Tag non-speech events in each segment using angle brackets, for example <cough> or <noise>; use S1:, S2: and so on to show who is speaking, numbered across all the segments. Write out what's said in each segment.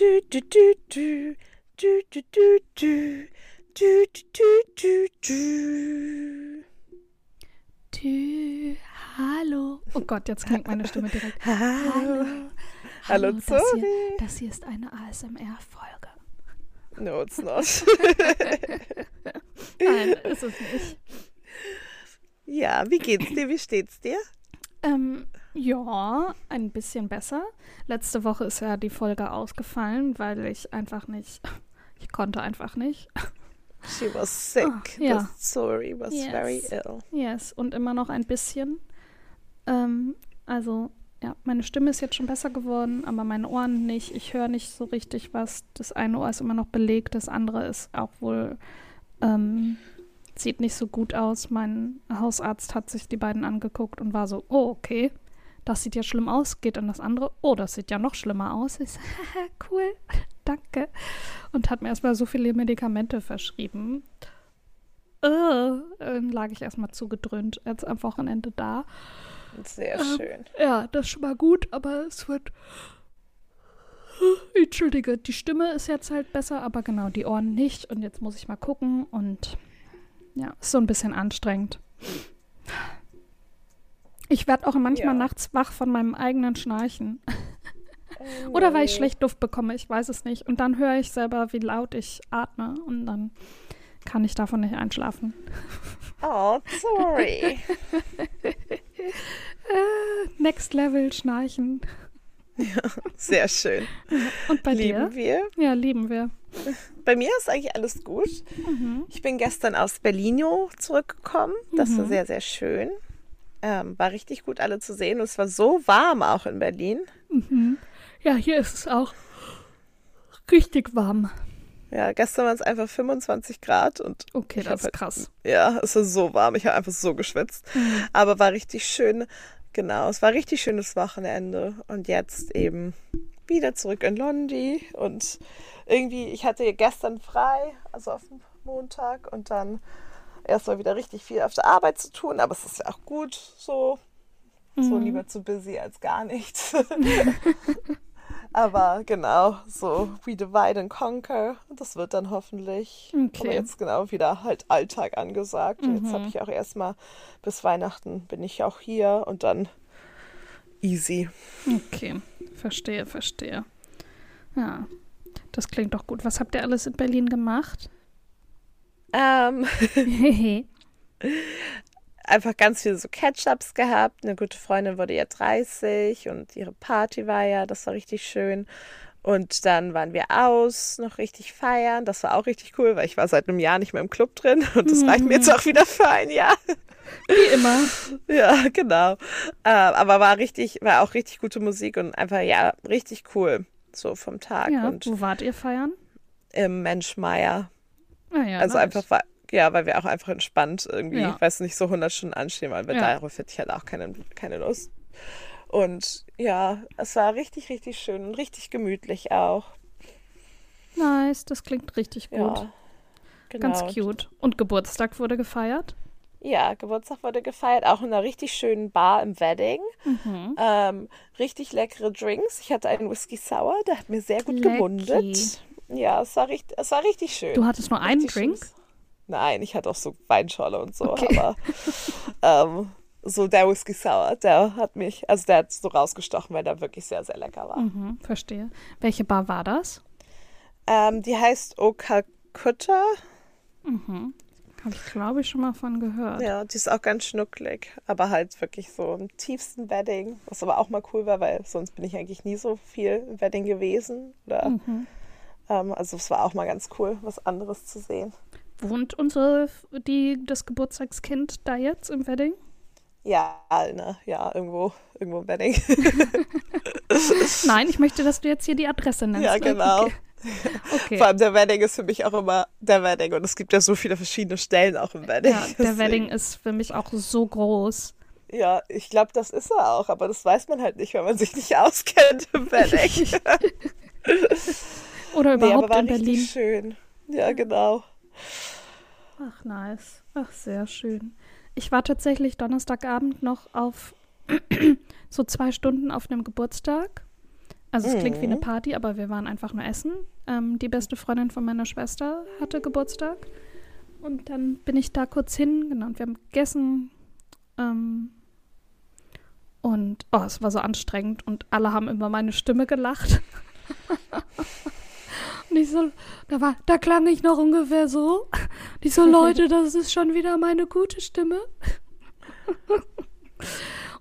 S1: Du, du, du, du. Du, du, du, du. Du, du, du, du,
S2: du. Hallo. Oh Gott, jetzt klingt meine Stimme direkt. <laughs>
S1: Hallo.
S2: Hallo.
S1: Hallo,
S2: das
S1: Zori.
S2: hier, das hier ist eine ASMR-Folge.
S1: No, it's not. <laughs> <laughs>
S2: Nein, ist es nicht.
S1: ja, wie geht's dir? Wie steht's dir?
S2: Ähm, ja, ein bisschen besser. Letzte Woche ist ja die Folge ausgefallen, weil ich einfach nicht, <laughs> ich konnte einfach nicht.
S1: She was sick.
S2: Oh, ja.
S1: The Zori was
S2: Yes.
S1: very ill.
S2: Yes, und immer noch ein bisschen. Ähm, also, ja, meine Stimme ist jetzt schon besser geworden, aber meine Ohren nicht. Ich höre nicht so richtig was. Das eine Ohr ist immer noch belegt, das andere ist auch wohl, ähm, sieht nicht so gut aus. Mein Hausarzt hat sich die beiden angeguckt und war so, oh, okay, das sieht ja schlimm aus, geht an das andere. Oh, das sieht ja noch schlimmer aus. Ich <laughs> so, cool, danke. Und hat mir erstmal so viele Medikamente verschrieben. Äh, dann lag ich erstmal zugedröhnt jetzt am Wochenende da.
S1: Sehr
S2: Ähm,
S1: schön.
S2: Ja, das ist schon mal gut, aber es wird. <sighs> Entschuldige, die Stimme ist jetzt halt besser, aber genau, die Ohren nicht. Und jetzt muss ich mal gucken und ja, ist so ein bisschen anstrengend. Ich werde auch manchmal
S1: Ja.
S2: nachts wach von meinem eigenen Schnarchen.
S1: Oh, <laughs>
S2: Oder weil ich
S1: nee.
S2: schlecht Luft bekomme, ich weiß es nicht. Und dann höre ich selber, wie laut ich atme und dann kann ich davon nicht einschlafen. <laughs>
S1: Oh, sorry. <laughs>
S2: Next Level Schnarchen.
S1: Sehr schön.
S2: Und bei
S1: Lieben
S2: dir?
S1: wir.
S2: Ja, lieben wir.
S1: Bei mir ist eigentlich alles gut.
S2: Mhm.
S1: Ich bin gestern aus Berlino zurückgekommen. Das war
S2: Mhm.
S1: sehr, sehr schön. Ähm, war richtig gut, alle zu sehen. Und es war so warm auch in Berlin.
S2: Mhm. Ja, hier ist es auch richtig warm.
S1: Ja, gestern waren es einfach 25 Grad und
S2: Okay, das ist
S1: halt-
S2: krass.
S1: ja, es war so warm. Ich habe einfach so geschwitzt.
S2: Mhm.
S1: Aber war richtig schön. Genau, es war richtig schönes Wochenende. Und jetzt eben wieder zurück in Londi. Und irgendwie, ich hatte gestern frei, also auf dem Montag. Und dann erstmal wieder richtig viel auf der Arbeit zu tun. Aber es ist ja auch gut so. So
S2: Mhm.
S1: lieber zu busy als gar nichts. <laughs> Aber genau, so we divide and conquer. Und das wird dann hoffentlich.
S2: Okay.
S1: Aber jetzt genau wieder halt Alltag angesagt. Und jetzt
S2: Mhm.
S1: habe ich auch erstmal bis Weihnachten bin ich auch hier und dann easy.
S2: Okay, verstehe, verstehe. Ja, das klingt doch gut. Was habt ihr alles in Berlin gemacht?
S1: Ähm, <laughs> <laughs> einfach ganz viele so Catch-ups gehabt. Eine gute Freundin wurde ja 30 und ihre Party war ja, das war richtig schön. Und dann waren wir aus, noch richtig feiern. Das war auch richtig cool, weil ich war seit einem Jahr nicht mehr im Club drin und das reicht mir jetzt auch wieder für ein Jahr.
S2: Wie immer. <laughs>
S1: Ja, genau. Äh, aber war richtig, war auch richtig gute Musik und einfach, ja, richtig cool. So vom Tag
S2: Ja,
S1: und
S2: wo wart ihr feiern?
S1: im Menschmeier.
S2: Ja,
S1: also
S2: nice.
S1: einfach, weil- ja, weil wir auch einfach entspannt irgendwie,
S2: Ja.
S1: ich weiß nicht, so 100 Stunden anstehen, weil wir
S2: Ja.
S1: darauf hätte ich halt auch keine, keine Lust. Und ja, es war richtig, richtig schön und richtig gemütlich auch.
S2: Nice, das klingt richtig gut.
S1: Ja, genau.
S2: Ganz cute. Und Geburtstag wurde gefeiert?
S1: Ja, Geburtstag wurde gefeiert, auch in einer richtig schönen Bar im Wedding.
S2: Mhm.
S1: Ähm, richtig leckere Drinks. Ich hatte einen Whisky Sour, der hat mir sehr gut
S2: Lecky.
S1: gemundet. Ja, es war, richtig, es war richtig schön.
S2: Du hattest nur einen
S1: Richtig
S2: Drink?
S1: schönes- Nein, ich hatte auch so Weinschorle und so,
S2: Okay.
S1: aber ähm, so der Whisky Sour, der hat mich, also der hat so rausgestochen, weil der wirklich sehr, sehr lecker war.
S2: Mhm, verstehe. Welche Bar war das?
S1: Ähm, die heißt O Calcutta.
S2: Mhm. Habe ich, glaube ich, schon mal von gehört.
S1: Ja, die ist auch ganz schnucklig, aber halt wirklich so im tiefsten Wedding, was aber auch mal cool war, weil sonst bin ich eigentlich nie so viel im Wedding gewesen. Oder,
S2: Mhm.
S1: Ähm, also es war auch mal ganz cool, was anderes zu sehen.
S2: Wohnt unsere, die, das Geburtstagskind da jetzt im Wedding?
S1: Ja, ne, ja, irgendwo, irgendwo im Wedding. <laughs>
S2: Nein, ich möchte, dass du jetzt hier die Adresse nennst.
S1: Ja,
S2: ne?
S1: genau.
S2: Okay. okay.
S1: Vor allem der Wedding ist für mich auch immer der Wedding und es gibt ja so viele verschiedene Stellen auch im Wedding.
S2: Ja, <laughs> der
S1: Deswegen-
S2: Wedding ist für mich auch so groß.
S1: Ja, ich glaube, das ist er auch, aber das weiß man halt nicht, wenn man sich nicht <laughs> auskennt im Wedding.
S2: Oder
S1: nee,
S2: überhaupt
S1: war
S2: in Berlin.
S1: schön. Ja, genau.
S2: Ach, nice. Ach, sehr schön. Ich war tatsächlich Donnerstagabend noch auf <clears throat> so zwei Stunden auf einem Geburtstag Also es klingt wie eine
S1: Mhm.
S2: Party, aber wir waren einfach nur essen. Ähm, die beste Freundin von meiner Schwester hatte Geburtstag. Und dann bin ich da kurz hin, genau, und wir haben gegessen. Ähm, und oh, es war so anstrengend und alle haben über meine Stimme gelacht. <laughs> und ich so, da war, da klang ich noch ungefähr so. Und ich so, Leute, <laughs> das ist schon wieder meine gute Stimme.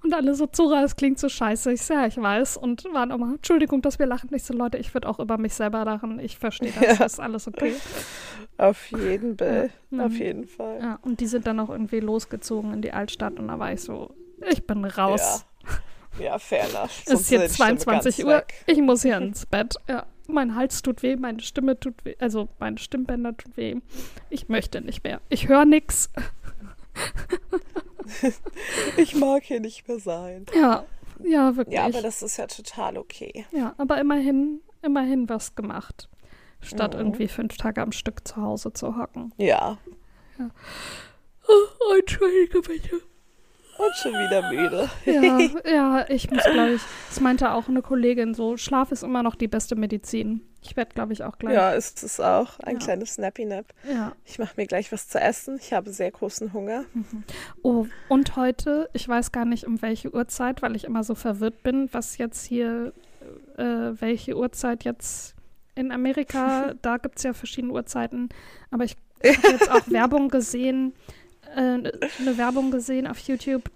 S2: Und alle so, Zora, es klingt so scheiße. Ich so, ja, ich weiß. Und waren immer, Entschuldigung, dass wir lachen. Ich so, Leute, ich würde auch über mich selber lachen. Ich verstehe das,
S1: Ja.
S2: das ist alles okay.
S1: Auf jeden Fall.
S2: Ja.
S1: Auf
S2: Mhm.
S1: jeden Fall.
S2: Ja, und die sind dann auch irgendwie losgezogen in die Altstadt. Und da war ich so, ich bin raus.
S1: Ja, ja fair enough.
S2: es ist jetzt
S1: Stimme
S2: 22
S1: ganz
S2: Uhr.
S1: weg.
S2: Ich muss hier <laughs> ins Bett. Ja, mein Hals tut weh, meine Stimme tut weh. Also meine Stimmbänder tut weh. Ich möchte nicht mehr. Ich höre nix. <laughs>
S1: Ich mag hier nicht mehr sein.
S2: Ja, ja, wirklich.
S1: Ja, aber das ist ja total okay.
S2: Ja, aber immerhin, immerhin was gemacht. Statt
S1: Mhm.
S2: irgendwie fünf Tage am Stück zu Hause zu hocken.
S1: Ja.
S2: Oh, Entschuldige bitte.
S1: Und schon wieder müde.
S2: Ja, <laughs> ja, ich muss, glaube ich, das meinte auch eine Kollegin so, Schlaf ist immer noch die beste Medizin. Ich werde, glaube ich, auch gleich.
S1: Ja, ist es auch. Ein
S2: Ja.
S1: kleines Snappy-Nap.
S2: ja.
S1: Ich mache mir gleich was zu essen. Ich habe sehr großen Hunger.
S2: Oh, und heute, ich weiß gar nicht um welche Uhrzeit, weil ich immer so verwirrt bin, was jetzt hier, äh, welche Uhrzeit jetzt in Amerika, <laughs> da gibt es ja verschiedene Uhrzeiten, aber ich <laughs> habe jetzt auch Werbung gesehen, äh, eine Werbung gesehen auf YouTube.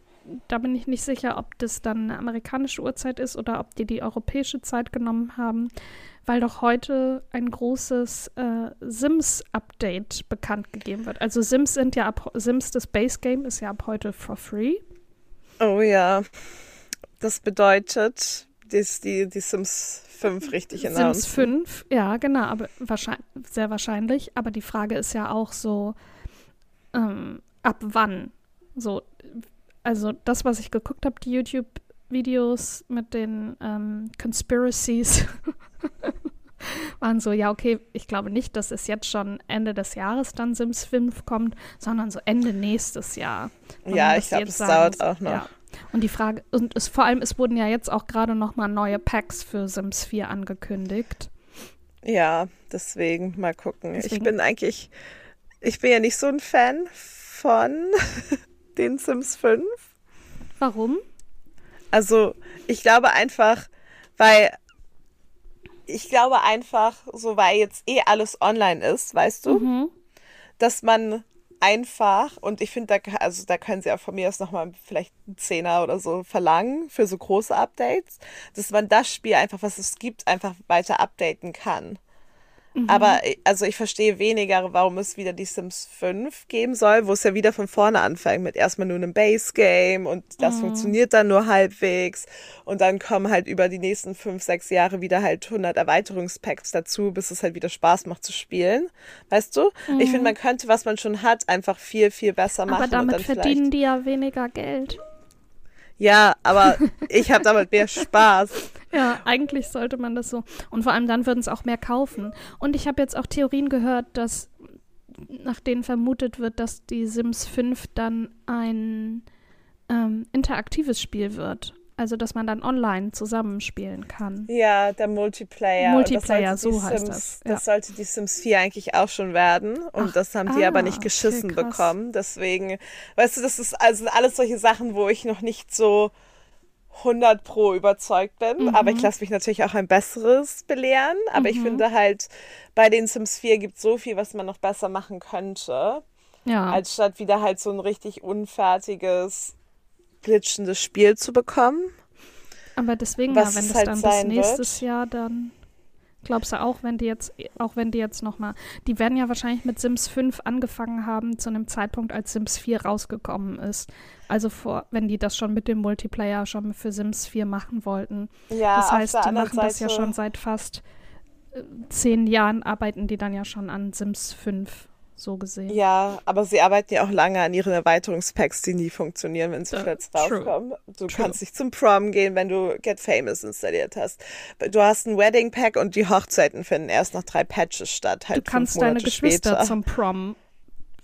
S2: Da bin ich nicht sicher, ob das dann eine amerikanische Uhrzeit ist oder ob die die europäische Zeit genommen haben, weil doch heute ein großes äh, Sims-Update bekannt gegeben wird. Also Sims sind ja ab Sims das Base Game ist ja ab heute for free.
S1: Oh ja. Das bedeutet, dass die, die Sims 5 richtig
S2: Sims
S1: announcen.
S2: 5, ja, genau, aber wahrscheinlich, sehr wahrscheinlich. Aber die Frage ist ja auch so, ähm, ab wann? So, also das, was ich geguckt habe, die YouTube-Videos mit den ähm, Conspiracies, <laughs> waren so, ja, okay, ich glaube nicht, dass es jetzt schon Ende des Jahres dann Sims 5 kommt, sondern so Ende nächstes Jahr. Sondern,
S1: Ja, ich glaube, es dauert auch noch.
S2: Ja. Und die Frage, und es vor allem, es wurden ja jetzt auch gerade noch mal neue Packs für Sims 4 angekündigt.
S1: Ja, deswegen mal gucken. Ich
S2: Deswegen-
S1: bin eigentlich, ich bin ja nicht so ein Fan von <laughs> den Sims 5.
S2: Warum?
S1: Also, ich glaube einfach, weil ich glaube einfach, so weil jetzt eh alles online ist, weißt du,
S2: Mhm.
S1: dass man einfach und ich finde, da, also da können sie auch von mir aus nochmal vielleicht einen Zehner oder so verlangen für so große Updates, dass man das Spiel einfach, was es gibt, einfach weiter updaten kann. Aber also ich verstehe weniger, warum es wieder die Sims 5 geben soll, wo es ja wieder von vorne anfängt mit erstmal nur einem Base-Game und das funktioniert dann nur halbwegs und dann kommen halt über die nächsten 5, 6 Jahre wieder halt 100 Erweiterungspacks dazu, bis es halt wieder Spaß macht zu spielen. Weißt du? Ich finde, man könnte, was man schon hat, einfach viel, viel besser machen.
S2: Aber
S1: und
S2: damit
S1: dann
S2: verdienen die ja weniger Geld.
S1: Ja, aber ich habe damit mehr Spaß. <laughs>
S2: Ja, eigentlich sollte man das so. Und vor allem dann würden es auch mehr kaufen. Und ich habe jetzt auch Theorien gehört, dass nach denen vermutet wird, dass die Sims 5 dann ein ähm, interaktives Spiel wird. Also, dass man dann online zusammenspielen kann.
S1: Ja, der Multiplayer.
S2: Multiplayer, so
S1: die
S2: heißt
S1: Sims,
S2: das, ja.
S1: Das sollte die Sims 4 eigentlich auch schon werden. Und
S2: Ach,
S1: das haben die
S2: ah,
S1: aber nicht
S2: okay,
S1: geschissen
S2: krass.
S1: bekommen. Deswegen, weißt du, das ist also alles solche Sachen, wo ich noch nicht so 100 pro überzeugt bin.
S2: Mhm.
S1: Aber ich lasse mich natürlich auch ein besseres belehren. Aber ich
S2: Mhm.
S1: finde halt, bei den Sims 4 gibt es so viel, was man noch besser machen könnte.
S2: Ja.
S1: als statt wieder halt so ein richtig unfertiges, glitschendes Spiel zu bekommen.
S2: Aber deswegen, ja, wenn das
S1: halt
S2: dann bis nächstes
S1: wird.
S2: Jahr dann. Glaubst du auch, wenn die jetzt, auch wenn die jetzt nochmal, die werden ja wahrscheinlich mit Sims 5 angefangen haben zu einem Zeitpunkt, als Sims 4 rausgekommen ist. Also vor, wenn die das schon mit dem Multiplayer schon für Sims 4 machen wollten.
S1: Ja,
S2: das heißt, die machen das ja
S1: Seite-
S2: schon seit fast äh, zehn Jahren, arbeiten die dann ja schon an Sims 5, so gesehen.
S1: Ja, aber sie arbeiten ja auch lange an ihren Erweiterungspacks, die nie funktionieren, wenn sie
S2: Äh,
S1: plötzlich
S2: true.
S1: rauskommen. Du
S2: True.
S1: kannst nicht zum Prom gehen, wenn du Get Famous installiert hast. Du hast ein Wedding Pack und die Hochzeiten finden erst nach drei Patches statt.
S2: Du
S1: Halt
S2: kannst
S1: fünf
S2: deine Geschwister
S1: später.
S2: zum Prom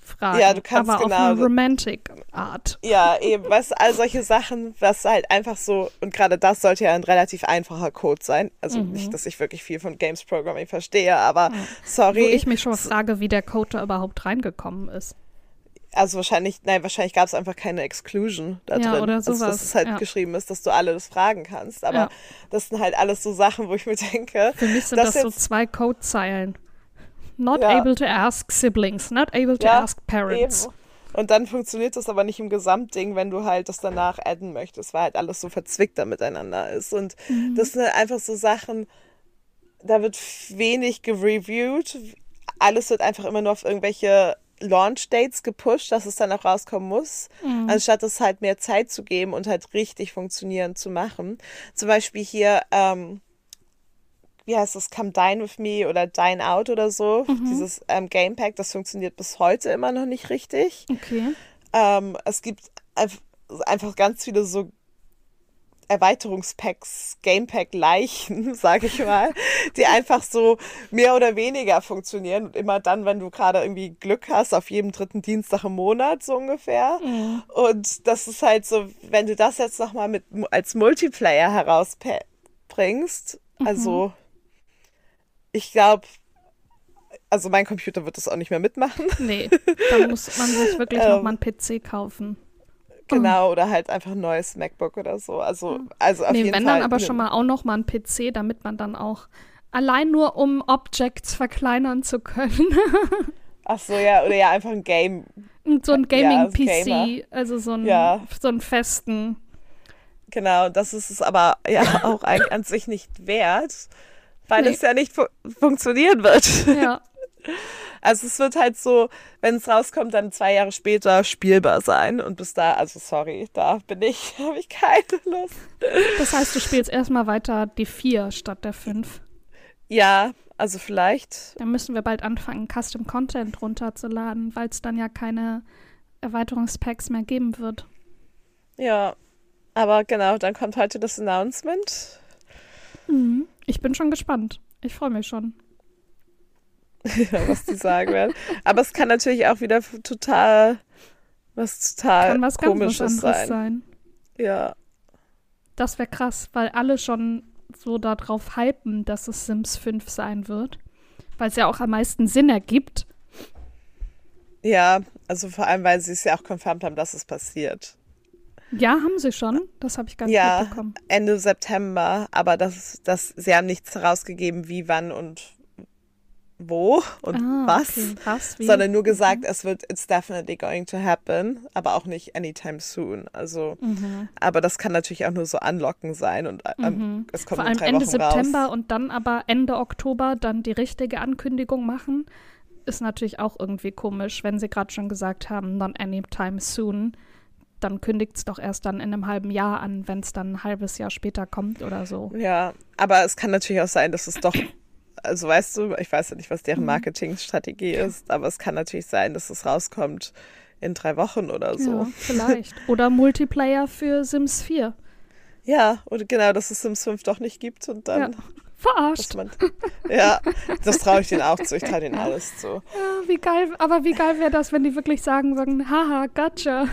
S2: fragen.
S1: Ja, du kannst
S2: aber
S1: genau-
S2: auf eine romantic Art.
S1: Ja, eben, was all solche Sachen, was halt einfach so, und gerade das sollte ja ein relativ einfacher Code sein. Also nicht, dass ich wirklich viel von Games Programming verstehe, aber sorry.
S2: Wo ich mich schon frage, wie der Code da überhaupt reingekommen ist.
S1: also wahrscheinlich, nein, wahrscheinlich gab es einfach keine Exclusion da
S2: Ja,
S1: drin.
S2: oder
S1: Also,
S2: sowas,
S1: dass es halt
S2: ja.
S1: geschrieben ist, dass du alles fragen kannst. Aber
S2: Ja.
S1: das sind halt alles so Sachen, wo ich mir <laughs> denke,
S2: Für mich sind
S1: Das
S2: das, so zwei Codezeilen. Not
S1: Ja.
S2: able to ask siblings, not able to
S1: Ja,
S2: ask parents.
S1: Eben. Und dann funktioniert das aber nicht im Gesamtding, wenn du halt das danach adden möchtest, weil halt alles so verzwickter miteinander ist. Und
S2: Mhm.
S1: das sind halt einfach so Sachen, da wird wenig gereviewt. Alles wird einfach immer nur auf irgendwelche Launch-Dates gepusht, dass es dann auch rauskommen muss,
S2: Mhm.
S1: anstatt es halt mehr Zeit zu geben und halt richtig funktionierend zu machen. Zum Beispiel hier, ähm, wie heißt das, Come Dine With Me oder Dine Out oder so,
S2: Mhm.
S1: dieses ähm, Gamepack, das funktioniert bis heute immer noch nicht richtig.
S2: Okay.
S1: Ähm, es gibt einf- einfach ganz viele so Erweiterungspacks, Gamepack-Leichen, <laughs> sage ich mal, die einfach so mehr oder weniger funktionieren. Und immer dann, wenn du gerade irgendwie Glück hast, auf jedem dritten Dienstag im Monat so ungefähr. Und das ist halt so, wenn du das jetzt nochmal mit als Multiplayer herausbringst, also ich glaube, also mein Computer wird das auch nicht mehr mitmachen.
S2: Nee, da <laughs> muss man sich wirklich
S1: Ähm,
S2: nochmal einen PC kaufen.
S1: Genau, oder halt einfach ein neues MacBook oder so. Also, also auf
S2: nee,
S1: jeden
S2: wenn
S1: Fall.
S2: dann aber
S1: ne-
S2: schon mal auch nochmal einen PC, damit man dann auch allein nur um Objects verkleinern zu können. <laughs>
S1: Ach so, ja, oder ja, einfach ein Game.
S2: So ein
S1: Ja,
S2: Gaming-PC,
S1: Gamer.
S2: also so einen,
S1: Ja.
S2: so einen festen.
S1: Genau, das ist es aber ja <laughs> auch an sich nicht wert, weil
S2: Nee.
S1: es ja nicht fu funktionieren wird.
S2: Ja, <laughs>
S1: Also es wird halt so, wenn es rauskommt, dann zwei Jahre später spielbar sein. Und bis da, also sorry, da bin ich, <laughs> habe ich keine Lust.
S2: das heißt, du spielst erstmal weiter die 4 statt der 5.
S1: Ja, also vielleicht.
S2: Dann müssen wir bald anfangen, Custom Content runterzuladen, weil es dann ja keine Erweiterungspacks mehr geben wird.
S1: Ja. Aber genau, dann kommt heute das Announcement.
S2: Mhm. Ich bin schon gespannt. Ich freue mich schon. <laughs>
S1: ja, was die sagen werden. Aber es kann natürlich auch wieder total was total
S2: Kann was ganz was
S1: komisches
S2: anderes
S1: sein.
S2: sein.
S1: Ja,
S2: Das wäre krass, weil alle schon so darauf hypen, dass es Sims 5 sein wird. Weil es ja auch am meisten Sinn ergibt.
S1: ja, also vor allem, weil sie es ja auch confirmed haben, dass es passiert.
S2: Ja, haben sie schon. Das habe ich gar nicht
S1: Ja,
S2: mitbekommen.
S1: Ende September, aber das, das, sie haben nichts herausgegeben, wie, wann und wo und
S2: Ah,
S1: was,
S2: okay. Was?
S1: Sondern nur gesagt, es wird, it's definitely going to happen, aber auch nicht anytime soon. Also,
S2: Mhm.
S1: aber das kann natürlich auch nur so anlocken sein und ähm,
S2: Mhm.
S1: es kommt
S2: Vor allem
S1: drei
S2: Ende
S1: Wochen
S2: September
S1: raus.
S2: und dann aber Ende Oktober dann die richtige Ankündigung machen, ist natürlich auch irgendwie komisch, wenn sie gerade schon gesagt haben, not anytime soon. Dann kündigt es doch erst dann in einem halben Jahr an, wenn es dann ein halbes Jahr später kommt oder so.
S1: Ja, aber es kann natürlich auch sein, dass es doch, also weißt du, ich weiß ja nicht, was
S2: Mhm.
S1: deren Marketingstrategie ist, aber es kann natürlich sein, dass es rauskommt in drei Wochen oder so.
S2: Ja, vielleicht. Oder Multiplayer für Sims 4.
S1: Ja, und genau, dass es Sims 5 doch nicht gibt und dann,
S2: Ja. Verarscht.
S1: man, ja, das traue ich denen auch zu, ich traue denen alles zu.
S2: Ja, wie geil, aber wie geil wäre das, wenn die wirklich sagen, sagen, haha, gotcha.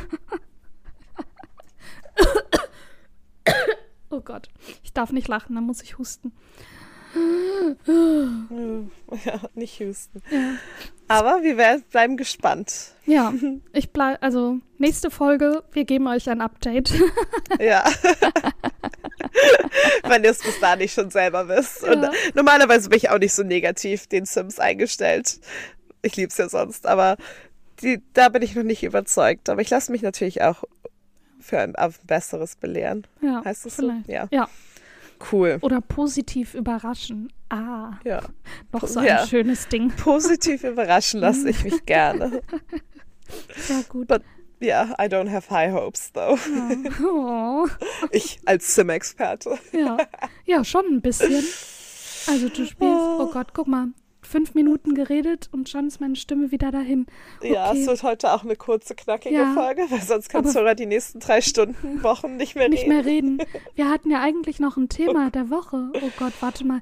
S2: Oh Gott, ich darf nicht lachen, dann muss ich husten.
S1: Ja, nicht Houston. Aber wir werden, bleiben gespannt.
S2: Ja, ich bleib, also nächste Folge, wir geben euch ein Update.
S1: Ja. Wenn ihr es bis da nicht schon selber wisst. Und
S2: Ja.
S1: normalerweise bin ich auch nicht so negativ den Sims eingestellt. Ich liebe es ja sonst, aber die, da bin ich noch nicht überzeugt. Aber ich lasse mich natürlich auch für ein, auf ein besseres belehren.
S2: Ja,
S1: Heißt
S2: vielleicht.
S1: so? Ja.
S2: Ja,
S1: Cool.
S2: oder positiv überraschen. Ah,
S1: Ja.
S2: noch so
S1: Ja.
S2: ein schönes Ding.
S1: Positiv überraschen lasse ich mich gerne. <laughs>
S2: Ja, gut.
S1: But yeah, I don't have high hopes though.
S2: Oh, <laughs>
S1: Ich als Sim-Experte.
S2: ja. ja, schon ein bisschen. Also du spielst, oh Gott, guck mal, fünf Minuten geredet und schon ist meine Stimme wieder dahin.
S1: Ja,
S2: Okay.
S1: es wird heute auch eine kurze, knackige
S2: Ja.
S1: Folge, weil sonst kannst du die nächsten drei Stunden, <laughs> Wochen nicht mehr
S2: Nicht
S1: reden.
S2: mehr reden. Wir hatten ja eigentlich noch ein Thema der Woche. Oh Gott, warte mal.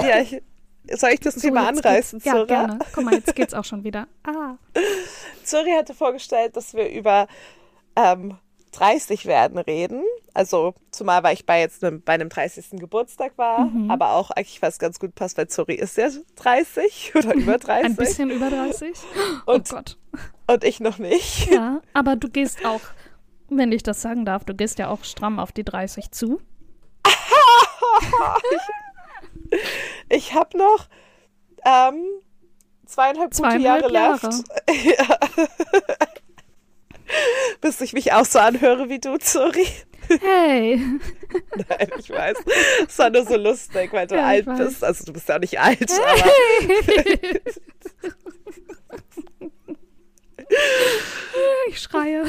S1: Ja, ich, Soll ich das
S2: So,
S1: Thema anreißen,
S2: Ja,
S1: Zora?
S2: gerne. Guck mal, jetzt geht's auch schon wieder. Ah. <laughs>
S1: Zuri hatte vorgestellt, dass wir über ähm, 30 werden reden. Also zumal, weil ich bei jetzt einem, bei einem 30. Geburtstag war,
S2: Mhm.
S1: aber auch eigentlich was ganz gut passt, weil Zuri ist ja 30 <laughs> oder über 30 <laughs>
S2: Ein bisschen über 30. Oh
S1: Und-
S2: Gott.
S1: und ich noch nicht.
S2: Ja, aber du gehst auch, wenn ich das sagen darf, du gehst ja auch stramm auf die 30 zu. <laughs>
S1: Ich habe noch ähm, zweieinhalb gute
S2: Zweieinhalb
S1: Jahre,
S2: Jahre.
S1: left. Ja. <laughs> Bis ich mich auch so anhöre wie du, Zuri.
S2: Hey. <laughs>
S1: Nein, ich weiß. Es war nur so lustig, weil du
S2: Ja,
S1: alt bist. Also du bist ja auch nicht alt, aber <laughs>
S2: ich schreie.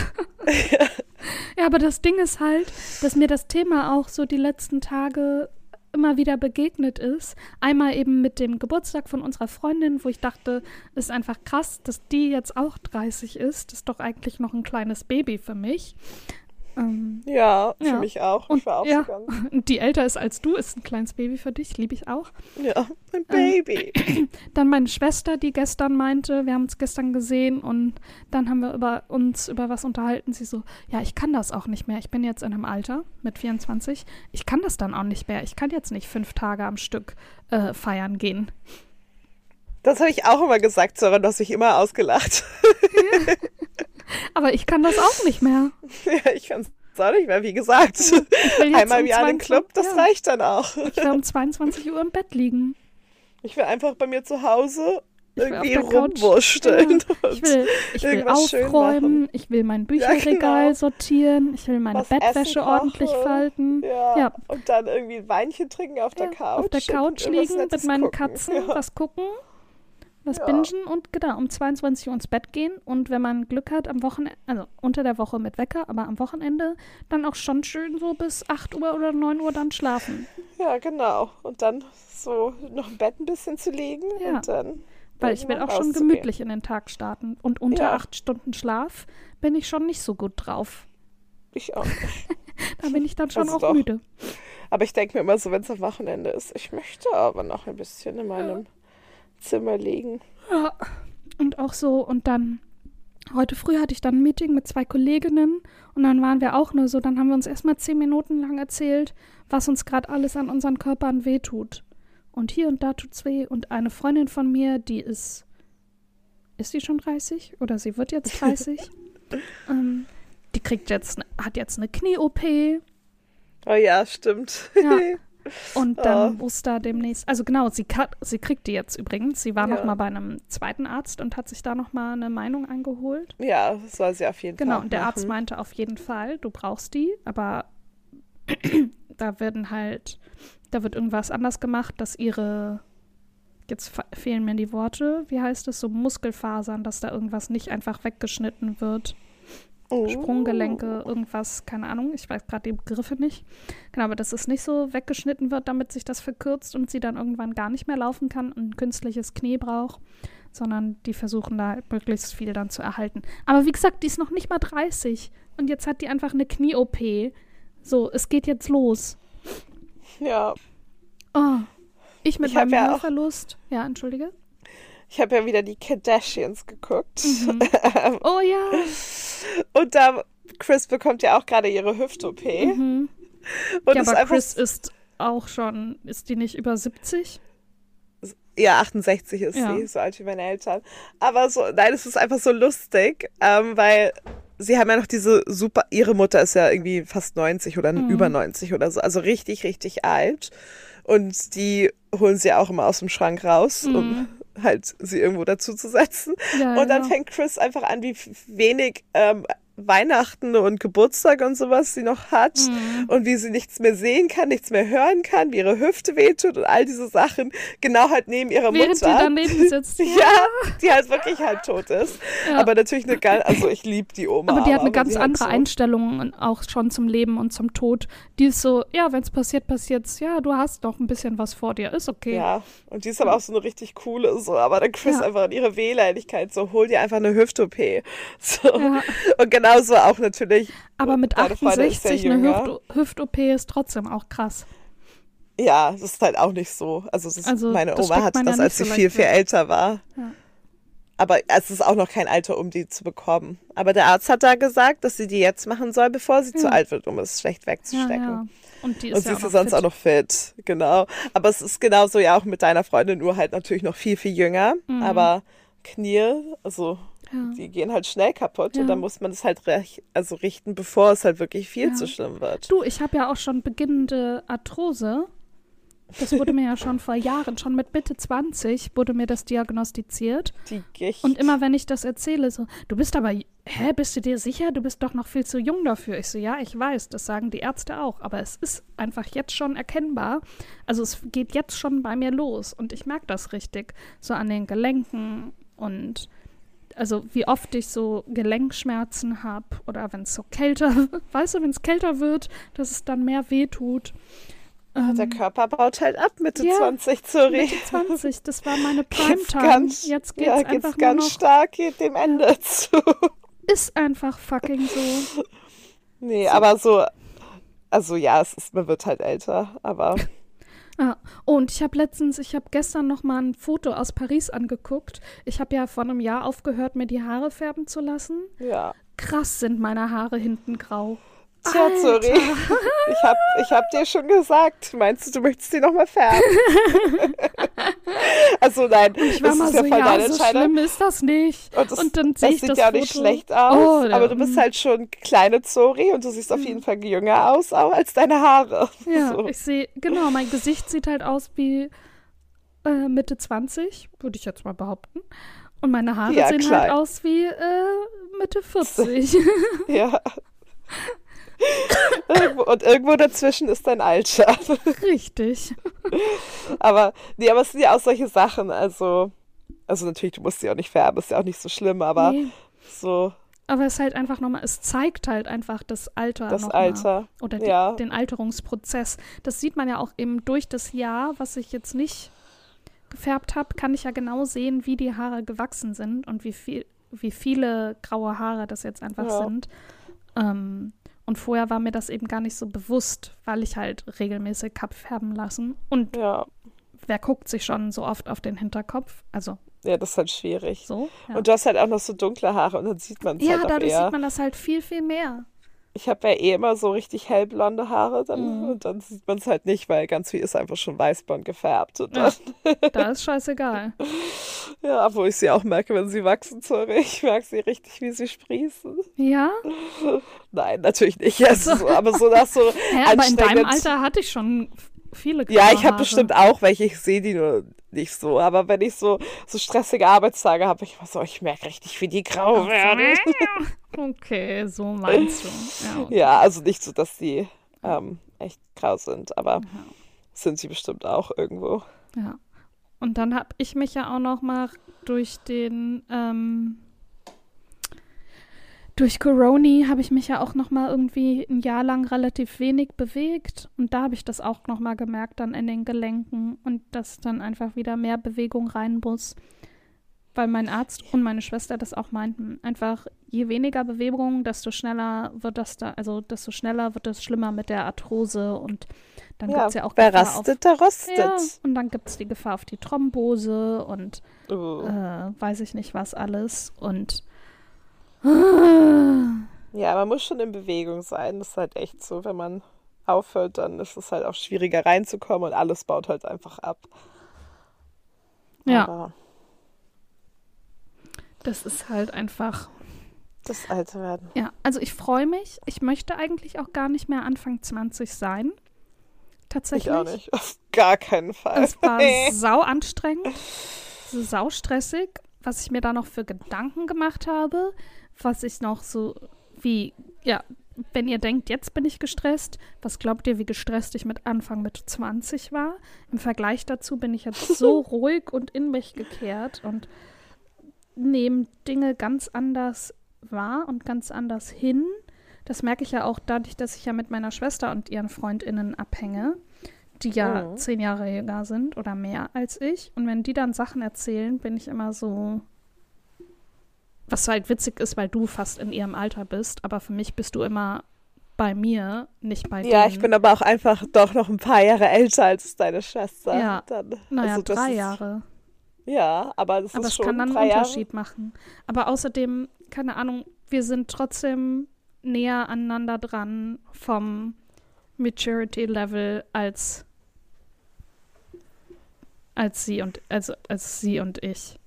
S2: Ja, aber das Ding ist halt, dass mir das Thema auch so die letzten Tage immer wieder begegnet ist. Einmal eben mit dem Geburtstag von unserer Freundin, wo ich dachte, ist einfach krass, dass die jetzt auch 30 ist. Ist doch eigentlich noch ein kleines Baby für mich. Ähm,
S1: ja, für
S2: Ja.
S1: mich auch.
S2: und
S1: ich war auch
S2: ja,
S1: so <laughs>
S2: die älter ist als du, ist ein kleines Baby für dich, liebe ich auch.
S1: Ja, mein Baby. <clears throat>
S2: Dann meine Schwester, die gestern meinte, wir haben uns gestern gesehen und dann haben wir über uns über was unterhalten. Sie so, ja, ich kann das auch nicht mehr. Ich bin jetzt in einem Alter mit 24. Ich kann das dann auch nicht mehr. Ich kann jetzt nicht fünf Tage am Stück äh, feiern gehen.
S1: Das habe ich auch immer gesagt, Sarah. Du hast mich immer ausgelacht. <laughs>
S2: Aber ich kann das auch nicht mehr. <laughs>
S1: ja, ich kann es auch nicht mehr, wie gesagt. Einmal
S2: um
S1: im Jahr den
S2: 22
S1: Club, das
S2: ja.
S1: reicht dann auch.
S2: Ich will um 22 Uhr im Bett liegen.
S1: Ich will einfach bei mir zu Hause irgendwie rumwurschteln. <laughs>
S2: Ja, ich will, ich will aufräumen, ich will mein Bücherregal
S1: genau.
S2: sortieren, ich will meine
S1: Was
S2: Bettwäsche
S1: essen
S2: ordentlich
S1: kochen.
S2: falten.
S1: Ja,
S2: Ja.
S1: und dann irgendwie ein Weinchen trinken auf der
S2: Ja,
S1: Couch.
S2: auf der Couch liegen mit meinen
S1: gucken.
S2: Katzen, <laughs>
S1: Ja.
S2: was gucken, was
S1: Ja.
S2: bingen und genau, um 22 Uhr ins Bett gehen und wenn man Glück hat, am Wochenende, also unter der Woche mit Wecker, aber am Wochenende dann auch schon schön so bis 8 Uhr oder 9 Uhr dann schlafen.
S1: ja, genau. Und dann so noch im Bett ein bisschen zu liegen
S2: Ja.
S1: und dann.
S2: Weil ich will auch schon gemütlich in den Tag starten und unter
S1: Ja.
S2: 8 Stunden Schlaf bin ich schon nicht so gut drauf.
S1: Ich auch. nicht. <laughs>
S2: Da bin ich dann schon
S1: Also
S2: auch
S1: doch.
S2: müde.
S1: Aber ich denke mir immer so, wenn es am Wochenende ist, ich möchte aber noch ein bisschen in meinem Zimmer liegen.
S2: Ja, und auch so, und dann, heute früh hatte ich dann ein Meeting mit zwei Kolleginnen und dann waren wir auch nur so, dann haben wir uns erstmal zehn Minuten lang erzählt, was uns gerade alles an unseren Körpern wehtut. Und hier und da tut's weh. Und eine Freundin von mir, die ist, ist die schon 30? Oder sie wird jetzt 30? <laughs> ähm, die kriegt jetzt, hat jetzt eine Knie-OP
S1: Oh ja, stimmt.
S2: Ja. <laughs> Und dann
S1: Oh.
S2: muss da demnächst, also genau, sie, sie kriegt die jetzt übrigens. Sie war noch
S1: Ja.
S2: mal bei einem zweiten Arzt und hat sich da noch mal eine Meinung eingeholt.
S1: ja, soll sie auf jeden
S2: Genau,
S1: Fall.
S2: und der Arzt
S1: machen.
S2: meinte auf jeden Fall, du brauchst die, aber <clears throat> da werden halt, da wird irgendwas anders gemacht, dass ihre, jetzt fe- fehlen mir die Worte, wie heißt es, so Muskelfasern, dass da irgendwas nicht einfach weggeschnitten wird.
S1: Oh.
S2: Sprunggelenke, irgendwas, keine Ahnung, ich weiß gerade die Begriffe nicht. Genau, aber dass es nicht so weggeschnitten wird, damit sich das verkürzt und sie dann irgendwann gar nicht mehr laufen kann und ein künstliches Knie braucht, sondern die versuchen da halt möglichst viel dann zu erhalten. Aber wie gesagt, die ist noch nicht mal 30 und jetzt hat die einfach eine Knie-OP. So, es geht jetzt los.
S1: Ja,
S2: Oh, ich mit
S1: Ich
S2: meinem
S1: ja
S2: Hörverlust. Ja, entschuldige.
S1: Ich habe ja wieder die Kardashians geguckt.
S2: Mhm. <laughs> Oh ja.
S1: Und da, Chris bekommt ja auch gerade ihre Hüft-OP.
S2: Mhm.
S1: Und
S2: Ja, aber Chris ist auch schon, ist die nicht über 70?
S1: Ja, 68 ist
S2: Ja.
S1: sie, so alt wie meine Eltern. Aber so, nein, es ist einfach so lustig, ähm, weil sie haben ja noch diese super, ihre Mutter ist ja irgendwie fast 90 oder
S2: Mhm.
S1: über 90 oder so, also richtig, richtig alt. Und die holen sie auch immer aus dem Schrank raus, um
S2: Mhm.
S1: Halt sie irgendwo dazu zu setzen.
S2: Ja,
S1: Und dann
S2: ja.
S1: fängt Chris einfach an, wie wenig ähm, Weihnachten und Geburtstag und sowas sie noch hat
S2: Mhm.
S1: und wie sie nichts mehr sehen kann, nichts mehr hören kann, wie ihre Hüfte wehtut und all diese Sachen genau halt neben ihrer
S2: Während die
S1: Mutter.
S2: daneben sitzt. <laughs>
S1: ja, die halt wirklich halt tot ist.
S2: Ja.
S1: Aber natürlich eine geil, also ich liebe die Oma.
S2: Aber die hat eine ganz andere
S1: so,
S2: Einstellung auch schon zum Leben und zum Tod. Die ist so, ja, wenn es passiert, passiert's. Ja, du hast noch ein bisschen was vor dir. Ist okay.
S1: Ja, und die ist aber auch so eine richtig coole, so, aber dann Chris
S2: Ja.
S1: einfach in ihre Wehleidigkeit, so, hol dir einfach eine Hüft-OP. <laughs> So.
S2: Ja.
S1: Und genauso auch natürlich.
S2: Aber mit
S1: deine Freundin ist
S2: 68
S1: ja
S2: eine
S1: jünger.
S2: Hüft- Hüft-OP ist trotzdem auch krass.
S1: Ja, das ist halt auch nicht so. Also, das,
S2: Also,
S1: meine Oma hatte
S2: ja
S1: das, als
S2: so
S1: sie
S2: leicht
S1: viel, viel älter war.
S2: Ja.
S1: Aber es ist auch noch kein Alter, um die zu bekommen. Aber der Arzt hat da gesagt, dass sie die jetzt machen soll, bevor sie zu
S2: Ja.
S1: alt wird, um es schlecht wegzustecken.
S2: ja. Und die ist
S1: Und sie ist ja sonst
S2: fit.
S1: auch noch fit, genau. Aber es ist genauso ja auch mit deiner Freundin, nur halt natürlich noch viel, viel jünger.
S2: Mhm.
S1: Aber Knie, also
S2: Ja.
S1: die gehen halt schnell kaputt
S2: Ja.
S1: und dann muss man es halt rech also richten, bevor es halt wirklich viel
S2: Ja.
S1: zu schlimm wird.
S2: Du, ich habe ja auch schon beginnende Arthrose. Das wurde mir ja schon vor Jahren, schon mit Mitte 20 wurde mir das diagnostiziert.
S1: Die Gicht.
S2: Und immer wenn ich das erzähle, so, du bist aber, hä, bist du dir sicher? Du bist doch noch viel zu jung dafür. Ich so, ja, ich weiß, das sagen die Ärzte auch, aber es ist einfach jetzt schon erkennbar. Also es geht jetzt schon bei mir los und ich merke das richtig, so an den Gelenken und also wie oft ich so Gelenkschmerzen habe oder wenn es so kälter, weißt du, wenn es kälter wird, dass es dann mehr weh tut.
S1: Ah, der Körper baut halt ab Mitte
S2: Ja,
S1: 20, sorry.
S2: Mitte 20, das war meine <laughs> Primetime.
S1: ganz,
S2: Jetzt geht's
S1: ja,
S2: einfach
S1: geht's ganz
S2: noch,
S1: stark, geht dem Ende zu.
S2: ist einfach fucking so. <laughs>
S1: Nee, aber so, also ja, es ist, man wird halt älter, aber <laughs>
S2: Oh, und ich habe letztens, ich habe gestern noch mal ein Foto aus Paris angeguckt. Ich habe ja vor einem Jahr aufgehört, mir die Haare färben zu lassen.
S1: ja.
S2: Krass sind meine Haare hinten grau.
S1: Tja, sorry. <laughs> Ich hab, ich hab dir schon gesagt. Meinst du, du möchtest die nochmal färben? <laughs> also nein,
S2: Ich war
S1: das
S2: mal
S1: ist ja
S2: so,
S1: voll
S2: ja,
S1: deine
S2: so
S1: Entscheidung.
S2: schlimm ist das nicht.
S1: Und, das,
S2: Und dann sehe
S1: das
S2: ich
S1: sieht
S2: das
S1: ja auch nicht schlecht aus,
S2: Oh, ja,
S1: aber du bist
S2: mm.
S1: halt schon kleine Zori und du siehst auf jeden Fall jünger aus, auch als deine Haare. <laughs>
S2: Ja,
S1: So.
S2: ich sehe, genau, mein Gesicht sieht halt aus wie äh, Mitte 20, würde ich jetzt mal behaupten. Und meine Haare
S1: Ja,
S2: sehen
S1: klein.
S2: halt aus wie äh, Mitte 40.
S1: Ja. Und irgendwo dazwischen ist dein Alter.
S2: Richtig.
S1: Aber, nee, aber es sind ja auch solche Sachen, also, also natürlich, du musst sie auch nicht färben, ist ja auch nicht so schlimm, aber
S2: Nee,
S1: so
S2: aber es ist halt einfach nochmal, es zeigt halt einfach das Alter
S1: das
S2: noch mal.
S1: Alter.
S2: Oder die,
S1: Ja.
S2: den Alterungsprozess. Das sieht man ja auch eben durch das Jahr, was ich jetzt nicht gefärbt habe, kann ich ja genau sehen, wie die Haare gewachsen sind und wie viel, wie viele graue Haare das jetzt einfach
S1: Ja.
S2: sind. Ähm, und vorher war mir das eben gar nicht so bewusst, weil ich halt regelmäßig hab färben lassen. Und
S1: Ja.
S2: wer guckt sich schon so oft auf den Hinterkopf? Also
S1: Ja, das ist halt schwierig.
S2: so. Ja,
S1: Und du hast halt auch noch so dunkle Haare und dann sieht man es
S2: ja
S1: halt auch
S2: dadurch
S1: eher.
S2: sieht man das halt viel, viel mehr.
S1: Ich habe ja eh immer so richtig hellblonde Haare dann
S2: Mhm.
S1: und dann sieht man es halt nicht, weil ganz viel ist einfach schon weißblond gefärbt. Und
S2: Ja.
S1: dann,
S2: Da ist <laughs> scheißegal.
S1: ja, obwohl ich sie auch merke, wenn sie wachsen, sorry. Ich mag sie richtig, wie sie sprießen.
S2: Ja?
S1: Nein, natürlich nicht. Also, so, aber so nach so <laughs>
S2: Hä, aber in deinem Alter hatte ich schon viele graue
S1: Ja, ich habe bestimmt auch welche, ich sehe die nur nicht so. Aber wenn ich so, so stressige Arbeitstage habe, ich immer so, ich merke richtig, wie die grau werden. <laughs> <laughs>
S2: Okay, so meinst du. Ja, okay.
S1: Ja, also nicht so, dass die ähm, echt grau sind, aber sind sie bestimmt auch irgendwo.
S2: ja. Und dann habe ich mich ja auch noch mal durch den ähm, durch Corona habe ich mich ja auch noch mal irgendwie ein Jahr lang relativ wenig bewegt und da habe ich das auch noch mal gemerkt dann in den Gelenken und dass dann einfach wieder mehr Bewegung rein muss, weil mein Arzt und meine Schwester das auch meinten. Einfach je weniger Bewegung, desto schneller wird das da, also desto schneller wird es schlimmer mit der Arthrose und dann
S1: Ja,
S2: gibt es ja auch
S1: wer
S2: Gefahr auf
S1: rastet, der rostet.
S2: ja, und dann gibt es die Gefahr auf die Thrombose und
S1: Uh.
S2: äh, weiß ich nicht was alles. Und
S1: Ja, man muss schon in Bewegung sein. Das ist halt echt so. Wenn man aufhört, dann ist es halt auch schwieriger reinzukommen und alles baut halt einfach ab.
S2: ja,
S1: Aber
S2: das ist halt einfach.
S1: das alte werden.
S2: Ja, also ich freue mich. Ich möchte eigentlich auch gar nicht mehr Anfang 20 sein. Tatsächlich.
S1: Ich auch nicht. <laughs> Auf gar keinen Fall.
S2: Es war sau anstrengend, sau stressig, was ich mir da noch für Gedanken gemacht habe, was ich noch so wie, ja, wenn ihr denkt, jetzt bin ich gestresst, was glaubt ihr, wie gestresst ich mit Anfang mit 20 war? Im Vergleich dazu bin ich jetzt so <laughs> ruhig und in mich gekehrt und nehme Dinge ganz anders wahr und ganz anders hin. Das merke ich ja auch dadurch, dass ich ja mit meiner Schwester und ihren FreundInnen abhänge, die ja
S1: Mhm.
S2: zehn Jahre jünger sind oder mehr als ich. Und wenn die dann Sachen erzählen, bin ich immer so. Was halt witzig ist, weil du fast in ihrem Alter bist, aber für mich bist du immer bei mir, nicht bei
S1: Ja,
S2: denen.
S1: ich bin aber auch einfach doch noch ein paar Jahre älter als deine Schwester.
S2: Ja.
S1: Dann,
S2: naja,
S1: also
S2: drei
S1: ist,
S2: Jahre.
S1: Ja, aber das
S2: Aber
S1: ist
S2: es
S1: schon
S2: kann dann einen
S1: drei Jahre.
S2: Unterschied machen. Aber außerdem, keine Ahnung, wir sind trotzdem näher aneinander dran vom Maturity Level als als sie und also als sie und ich.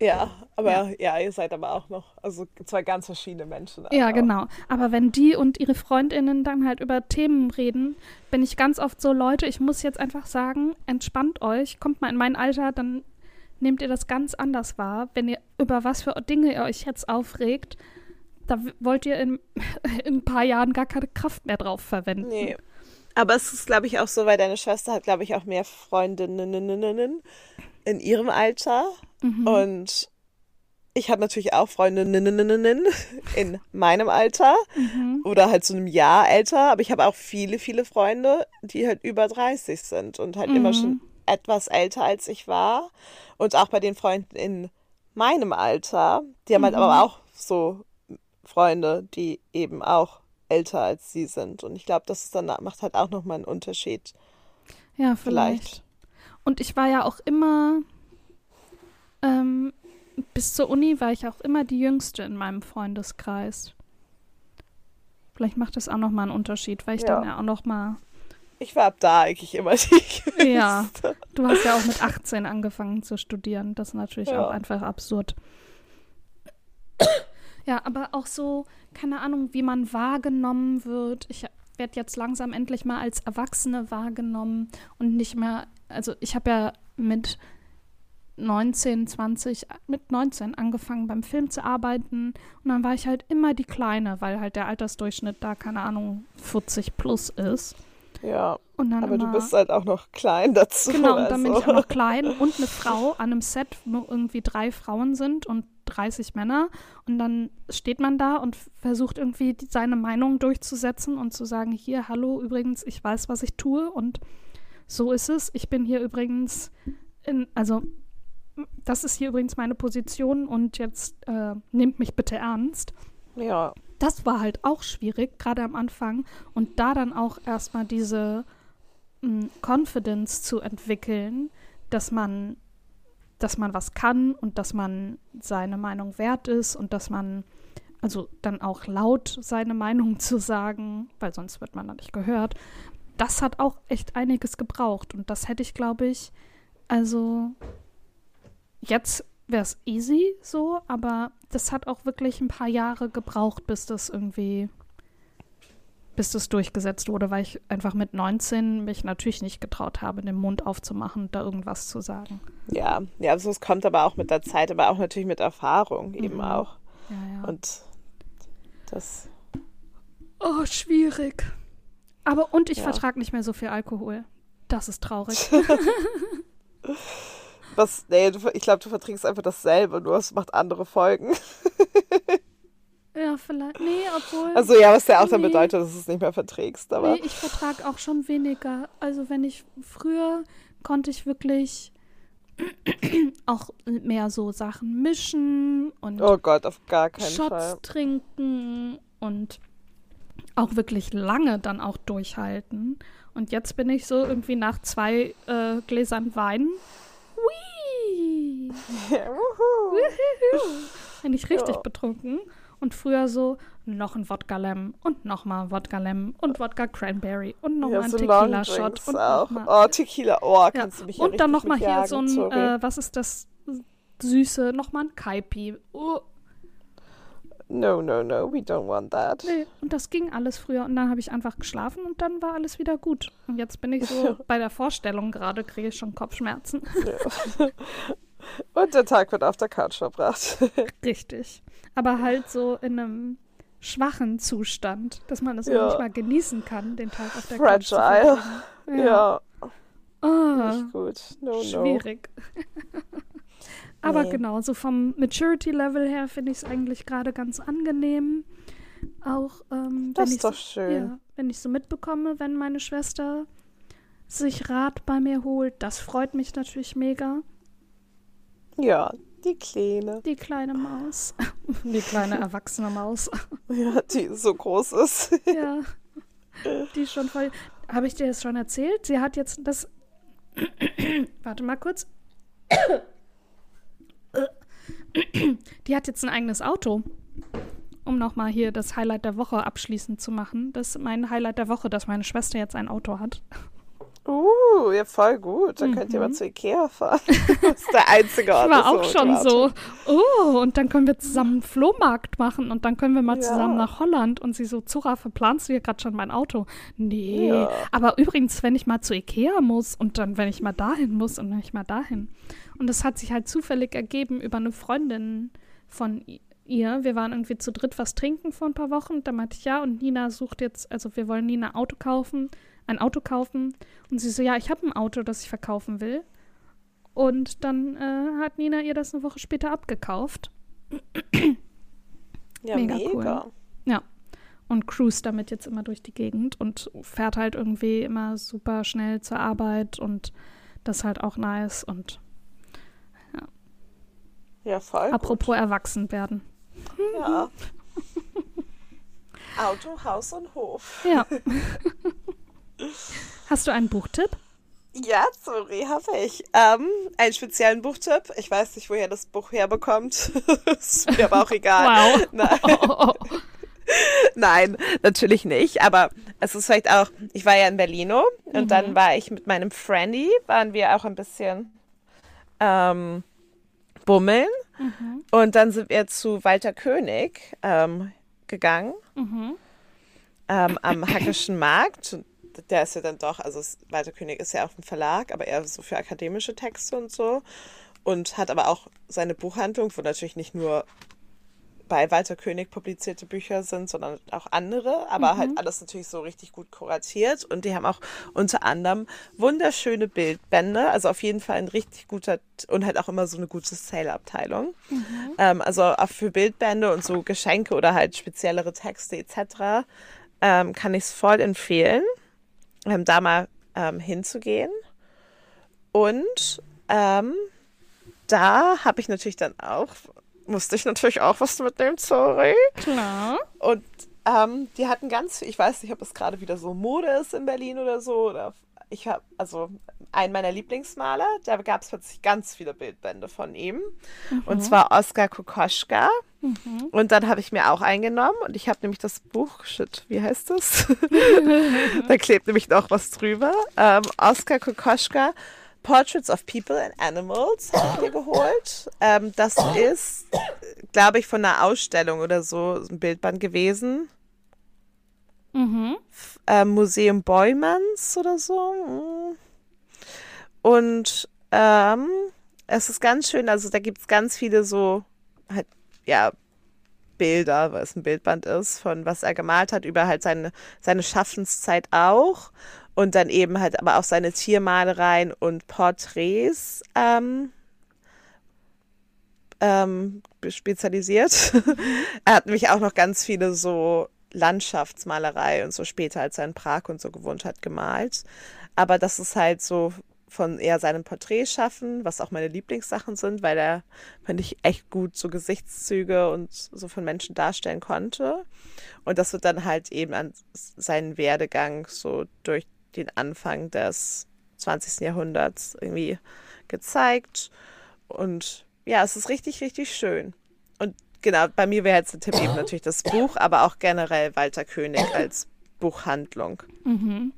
S1: Ja, aber
S2: Ja.
S1: ja. ihr seid aber auch noch, also zwei ganz verschiedene Menschen.
S2: Ja,
S1: einfach.
S2: genau. Aber wenn die und ihre Freundinnen dann halt über Themen reden, bin ich ganz oft so, Leute, ich muss jetzt einfach sagen, entspannt euch, kommt mal in mein Alter, dann nehmt ihr das ganz anders wahr. Wenn ihr über was für Dinge ihr euch jetzt aufregt, da wollt ihr in, <laughs> in ein paar Jahren gar keine Kraft mehr drauf verwenden.
S1: Nee. Aber es ist, glaube ich, auch so, weil deine Schwester hat, glaube ich, auch mehr Freundinnen in ihrem Alter.
S2: Mhm.
S1: Und ich habe natürlich auch Freundinnen in meinem Alter
S2: Mhm.
S1: oder halt so einem Jahr älter. Aber ich habe auch viele, viele Freunde, die halt über 30 sind und halt immer
S2: Mhm.
S1: schon etwas älter als ich war. Und auch bei den Freunden in meinem Alter, die haben halt
S2: Mhm.
S1: aber auch so Freunde, die eben auch älter als sie sind. Und ich glaube, das ist dann macht halt auch nochmal einen Unterschied.
S2: Ja, vielleicht.
S1: Vielleicht.
S2: Und ich war ja auch immer, ähm, bis zur Uni war ich auch immer die Jüngste in meinem Freundeskreis. Vielleicht macht das auch nochmal einen Unterschied, weil ich
S1: Ja.
S2: dann ja auch nochmal,
S1: Ich war ab da eigentlich immer die <laughs>
S2: Ja.
S1: Jüngste.
S2: du hast ja auch mit 18 angefangen zu studieren. Das ist natürlich
S1: Ja.
S2: auch einfach absurd. Ja, aber auch so, keine Ahnung, wie man wahrgenommen wird. Ich werde jetzt langsam endlich mal als Erwachsene wahrgenommen und nicht mehr, also ich habe ja mit 19, 20, mit 19 angefangen beim Film zu arbeiten und dann war ich halt immer die Kleine, weil halt der Altersdurchschnitt da, keine Ahnung, 40 plus ist.
S1: Ja, aber
S2: immer,
S1: du bist halt auch noch klein dazu.
S2: Genau, und dann bin ich
S1: also.
S2: auch noch klein und eine Frau an einem Set, wo irgendwie drei Frauen sind und 30 Männer. Und dann steht man da und versucht irgendwie die, seine Meinung durchzusetzen und zu sagen, hier, hallo, übrigens, ich weiß, was ich tue und so ist es. Ich bin hier übrigens in, also das ist hier übrigens meine Position und jetzt äh, nehmt mich bitte ernst
S1: Ja,
S2: das war halt auch schwierig, gerade am Anfang. Und da dann auch erstmal diese mh, Confidence zu entwickeln, dass man, dass man was kann und dass man seine Meinung wert ist und dass man, also dann auch laut seine Meinung zu sagen, weil sonst wird man da nicht gehört. Das hat auch echt einiges gebraucht. Und das hätte ich, glaube ich, also jetzt wäre es easy so, aber das hat auch wirklich ein paar Jahre gebraucht, bis das irgendwie, bis das durchgesetzt wurde, weil ich einfach mit 19 mich natürlich nicht getraut habe, den Mund aufzumachen und da irgendwas zu sagen.
S1: ja, ja, also es kommt aber auch mit der Zeit, aber auch natürlich mit Erfahrung eben
S2: Mhm.
S1: auch.
S2: Ja, ja.
S1: Und das,
S2: oh, schwierig. Aber und ich
S1: Ja.
S2: vertrage nicht mehr so viel Alkohol. Das ist traurig. <laughs> <laughs>
S1: was, nee, du, ich glaube, du verträgst einfach dasselbe, nur es macht andere Folgen. <laughs>
S2: ja, vielleicht. Nee, obwohl.
S1: Also ja, was ja auch dann
S2: Nee.
S1: bedeutet, dass du es nicht mehr verträgst, aber
S2: Nee, ich vertrage auch schon weniger. Also wenn ich früher konnte ich wirklich <clears throat> auch mehr so Sachen mischen und
S1: oh Gott, auf gar keinen
S2: Shots
S1: Fall.
S2: trinken und auch wirklich lange dann auch durchhalten. Und jetzt bin ich so irgendwie nach zwei äh, Gläsern Wein. Whee! <laughs>
S1: Ja, wuhu.
S2: Bin ich richtig
S1: Ja.
S2: betrunken. Und früher so noch ein Wodka Lem und nochmal Wodka Lem und Wodka Cranberry und nochmal
S1: Ja,
S2: ein
S1: so
S2: Tequila-Shot
S1: Longdrinks
S2: und
S1: auch.
S2: nochmal.
S1: Oh, Tequila, oh,
S2: Ja.
S1: kannst du mich ja
S2: Und dann nochmal hier so ein, äh, was ist das Süße, nochmal ein Kaipi. Oh,
S1: No, no, no, we don't want that.
S2: nee. Und das ging alles früher. Und dann habe ich einfach geschlafen und dann war alles wieder gut. Und jetzt bin ich so bei der Vorstellung gerade, kriege ich schon Kopfschmerzen. <laughs>
S1: Und der Tag wird auf der Couch verbracht. <laughs>
S2: Richtig. Aber halt so in einem schwachen Zustand, dass man es
S1: Ja.
S2: nicht mal genießen kann, den Tag auf der Couch zu
S1: Fragile.
S2: verbringen.
S1: Ja,
S2: Ah.
S1: nicht gut. No, no. <laughs>
S2: Aber
S1: Nee.
S2: genau, so vom Maturity-Level her finde ich es eigentlich gerade ganz angenehm. Auch ähm,
S1: Das
S2: wenn, ich
S1: ist doch
S2: so,
S1: schön.
S2: ja, wenn ich so mitbekomme, wenn meine Schwester sich Rat bei mir holt, das freut mich natürlich mega.
S1: Ja, Die Kleine.
S2: Die kleine Maus. <laughs> Die kleine erwachsene Maus. <laughs>
S1: Ja, die so groß ist. <laughs>
S2: Ja. Die ist schon voll. Habe ich dir das schon erzählt? Sie hat jetzt das. <coughs> Warte mal kurz. <clears throat> Die hat jetzt ein eigenes Auto. Um nochmal hier das Highlight der Woche abschließend zu machen. Das ist mein Highlight der Woche, dass meine Schwester jetzt ein Auto hat.
S1: Uh, ja, voll gut. Dann könnt ihr mal zu Ikea fahren. <laughs> Das ist der einzige Ort.
S2: Ich war auch schon so, oh, und dann können wir zusammen einen Flohmarkt machen und dann können wir mal
S1: Ja.
S2: zusammen nach Holland. Und sie so, Zura, verplanst du hier gerade schon mein Auto? Nee,
S1: Ja.
S2: aber übrigens, wenn ich mal zu Ikea muss und dann, wenn ich mal dahin muss und wenn ich mal dahin. Und das hat sich halt zufällig ergeben über eine Freundin von ihr. Wir waren irgendwie zu dritt was trinken vor ein paar Wochen. Da meinte ich, ja, und Nina sucht jetzt, also wir wollen Nina Auto kaufen, ein Auto kaufen. Und sie so, ja, ich habe ein Auto, das ich verkaufen will. Und dann äh, hat Nina ihr das eine Woche später abgekauft <clears throat>
S1: Ja,
S2: Mega
S1: mega.
S2: cool. und cruist damit jetzt immer durch die Gegend und fährt halt irgendwie immer super schnell zur Arbeit und das ist halt auch nice. Und
S1: Ja, voll.
S2: apropos erwachsen werden.
S1: Gut. Ja. <laughs> Auto, Haus und Hof.
S2: Ja. <laughs> Hast du einen Buchtipp?
S1: Ja, sorry, habe ich. Ähm, einen speziellen Buchtipp. Ich weiß nicht, woher das Buch herbekommt. <laughs> ist mir aber auch egal.
S2: Wow.
S1: Nein.
S2: Oh, oh, oh.
S1: Nein, natürlich nicht. Aber es ist vielleicht auch, ich war ja in Berlino und dann war ich mit meinem Friendy, waren wir auch ein bisschen ähm, bummeln. Und dann sind wir zu Walter König ähm, gegangen
S2: Mhm.
S1: ähm, am Hackischen Markt. Der ist ja dann doch, also Walter König ist ja auch ein Verlag, aber eher so für akademische Texte und so. Und hat aber auch seine Buchhandlung, wo natürlich nicht nur bei Walter König publizierte Bücher sind, sondern auch andere, aber halt alles natürlich so richtig gut kuratiert. Und die haben auch unter anderem wunderschöne Bildbände, also auf jeden Fall ein richtig guter und halt auch immer so eine gute Sale-Abteilung. Ähm, also auch für Bildbände und so Geschenke oder halt speziellere Texte etc. Ähm, kann ich es voll empfehlen, ähm, da mal ähm, hinzugehen. Und ähm, da habe ich natürlich dann auch, musste ich natürlich auch was mitnehmen, sorry.
S2: Klar.
S1: Und ähm, die hatten ganz, ich weiß nicht, ob es gerade wieder so Mode ist in Berlin oder so. Oder ich habe, also einen meiner Lieblingsmaler, da gab es plötzlich ganz viele Bildbände von ihm. Und zwar Oskar Kokoschka. Und dann habe ich mir auch eingenommen und ich habe nämlich das Buch, shit, wie heißt das? <laughs> da klebt nämlich noch was drüber. Ähm, Oskar Kokoschka, Portraits of People and Animals, habe ich mir geholt. Ähm, das ist, glaube ich, von einer Ausstellung oder so ein Bildband gewesen.
S2: Mhm.
S1: Ähm, Museum Beumans oder so. Mm. Und ähm, es ist ganz schön, also da gibt es ganz viele so, halt, ja, Bilder, weil es ein Bildband ist, von was er gemalt hat, über halt seine, seine Schaffenszeit auch. Und dann eben halt aber auch seine Tiermalereien und Porträts ähm, ähm, spezialisiert. <laughs> er hat nämlich auch noch ganz viele so Landschaftsmalerei und so später, als er in Prag und so gewohnt hat, gemalt. Aber das ist halt so von eher seinem Porträt schaffen, was auch meine Lieblingssachen sind, weil er, finde ich, echt gut so Gesichtszüge und so von Menschen darstellen konnte. Und das wird dann halt eben an seinen Werdegang so durch den Anfang des 20. Jahrhunderts irgendwie gezeigt. Und ja, es ist richtig, richtig schön. Und genau, bei mir wäre jetzt der Tipp eben natürlich das Buch, aber auch generell Walter König <clears throat> als Buchhandlung.
S2: Mhm.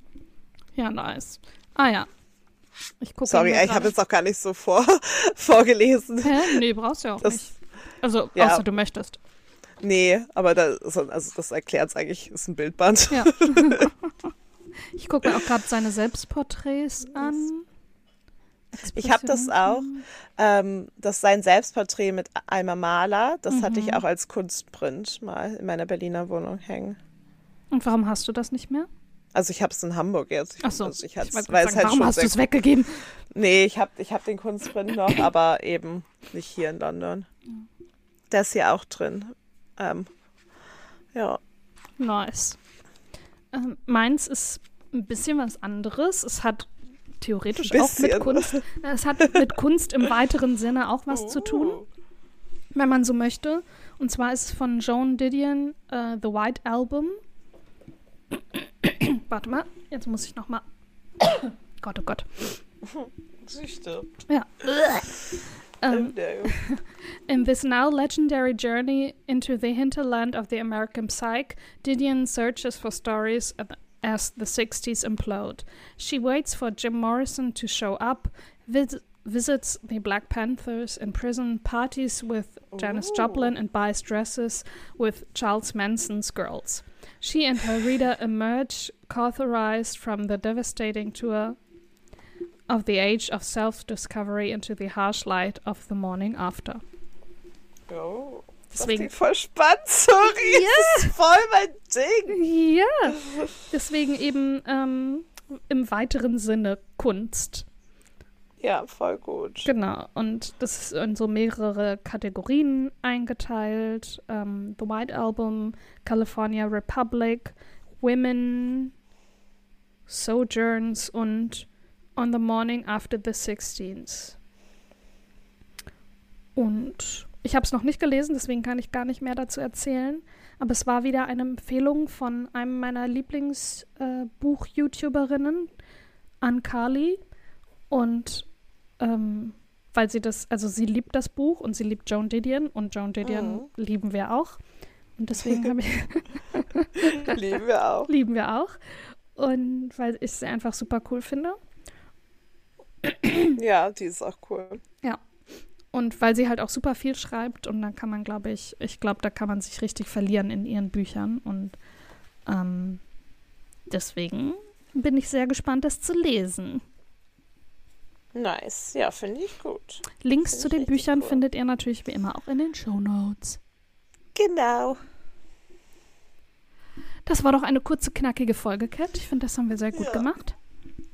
S2: Ja, nice. Ah ja. Ich gucke
S1: Sorry, ich habe jetzt auch gar nicht so vor, <laughs> vorgelesen.
S2: Hä? Nee, brauchst du ja auch
S1: Das-
S2: nicht. Also,
S1: ja.
S2: außer du möchtest.
S1: Nee, aber das, also das erklärt es eigentlich, ist ein Bildband.
S2: Ja. <laughs> <laughs> ich gucke mir auch gerade seine Selbstporträts an.
S1: Ich habe das auch. Ähm, das ist sein Selbstporträt mit Alma Maler. Das hatte
S2: Mhm.
S1: ich auch als Kunstprint mal in meiner Berliner Wohnung hängen.
S2: Und warum hast du das nicht mehr?
S1: Also ich habe es in Hamburg jetzt. Ich,
S2: Ach so.
S1: also ich
S2: Ich sagen,
S1: halt
S2: warum hast du es weggegeben?
S1: Nee, ich habe ich hab den Kunstprint noch, <coughs> aber eben nicht hier in London. Der ist hier auch drin. Ähm, ja.
S2: Nice. Ähm, meins ist ein bisschen was anderes. Es hat theoretisch auch mit. Kunst. <laughs> Es hat mit Kunst im weiteren Sinne auch was zu tun,
S1: Oh.
S2: wenn man so möchte. Und zwar ist es von Joan Didion äh, The White Album. <coughs> Warte mal, jetzt muss ich noch mal. <coughs> Gott, oh Gott.
S1: Süchte.
S2: Ja. <laughs> Ähm,
S1: Oh, no. <laughs>
S2: In this now legendary journey into the hinterland of the American psyche, Didion searches for stories as the 60s implode. She waits for Jim Morrison to show up, vis- visits the Black Panthers in prison, parties with Janis
S1: Ooh.
S2: Joplin, and buys dresses with Charles Manson's girls. She and her reader emerge cauterized from the devastating tour of the age of self discovery into the harsh light of the morning after.
S1: Oh. Das
S2: Deswegen,
S1: klingt voll spannend, sorry. Das ist voll mein Ding.
S2: ja, deswegen eben ähm, im weiteren Sinne Kunst.
S1: Ja, voll gut.
S2: Genau, und das ist in so mehrere Kategorien eingeteilt. Ähm, The White Album, California Republic, Women, Sojourns und On the Morning After the Sixteens. Und ich habe es noch nicht gelesen, deswegen kann ich gar nicht mehr dazu erzählen. Aber es war wieder eine Empfehlung von einem meiner Lieblingsbuch-YouTuberinnen, Ann Carly. Und ähm, weil sie das, also sie liebt das Buch und sie liebt Joan Didion und Joan Didion
S1: Mhm.
S2: lieben wir auch. Und deswegen habe ich, <laughs>
S1: Lieben wir auch. <laughs>
S2: lieben wir auch. Und weil ich sie einfach super cool finde.
S1: Ja, die ist auch cool.
S2: Und weil sie halt auch super viel schreibt und dann kann man, glaube ich, ich glaube, da kann man sich richtig verlieren in ihren Büchern. Und ähm, deswegen bin ich sehr gespannt, das zu lesen.
S1: Nice. Ja, finde ich gut.
S2: Links
S1: Finde
S2: zu den Büchern
S1: cool.
S2: findet ihr natürlich wie immer auch in den Show Notes.
S1: Genau.
S2: Das war doch eine kurze, knackige Folge, Cat. Ich finde, das haben wir sehr gut
S1: Ja.
S2: gemacht.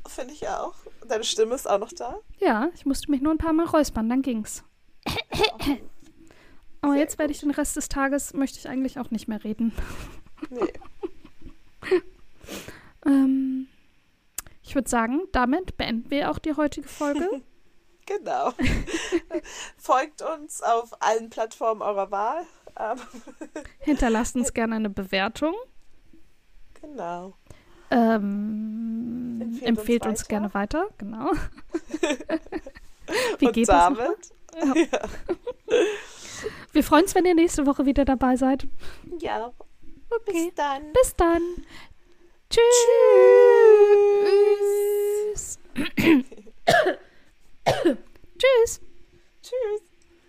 S1: Finde ich auch. Deine Stimme ist auch noch da.
S2: Ja, ich musste mich nur ein paar Mal räuspern, dann ging's. <coughs> Aber
S1: Sehr
S2: jetzt werde ich den Rest des Tages, möchte ich eigentlich auch nicht mehr reden.
S1: Nee. <laughs>
S2: Ähm, ich würde sagen, damit beenden wir auch die heutige Folge. <laughs>
S1: Genau. <laughs> Folgt uns auf allen Plattformen eurer Wahl.
S2: Hinterlasst uns gerne eine Bewertung.
S1: genau.
S2: Ähm,
S1: Empfehlt
S2: empfehlt,
S1: uns
S2: uns, gerne weiter, genau. <laughs> Wie
S1: Und
S2: geht das? noch mal?
S1: damit? <laughs>
S2: Wir freuen uns, wenn ihr nächste Woche wieder dabei seid.
S1: Ja.
S2: Okay.
S1: Bis dann.
S2: Bis dann. Tschüss.
S1: Tschüss.
S2: Tschüss. <coughs>
S1: Tschüss.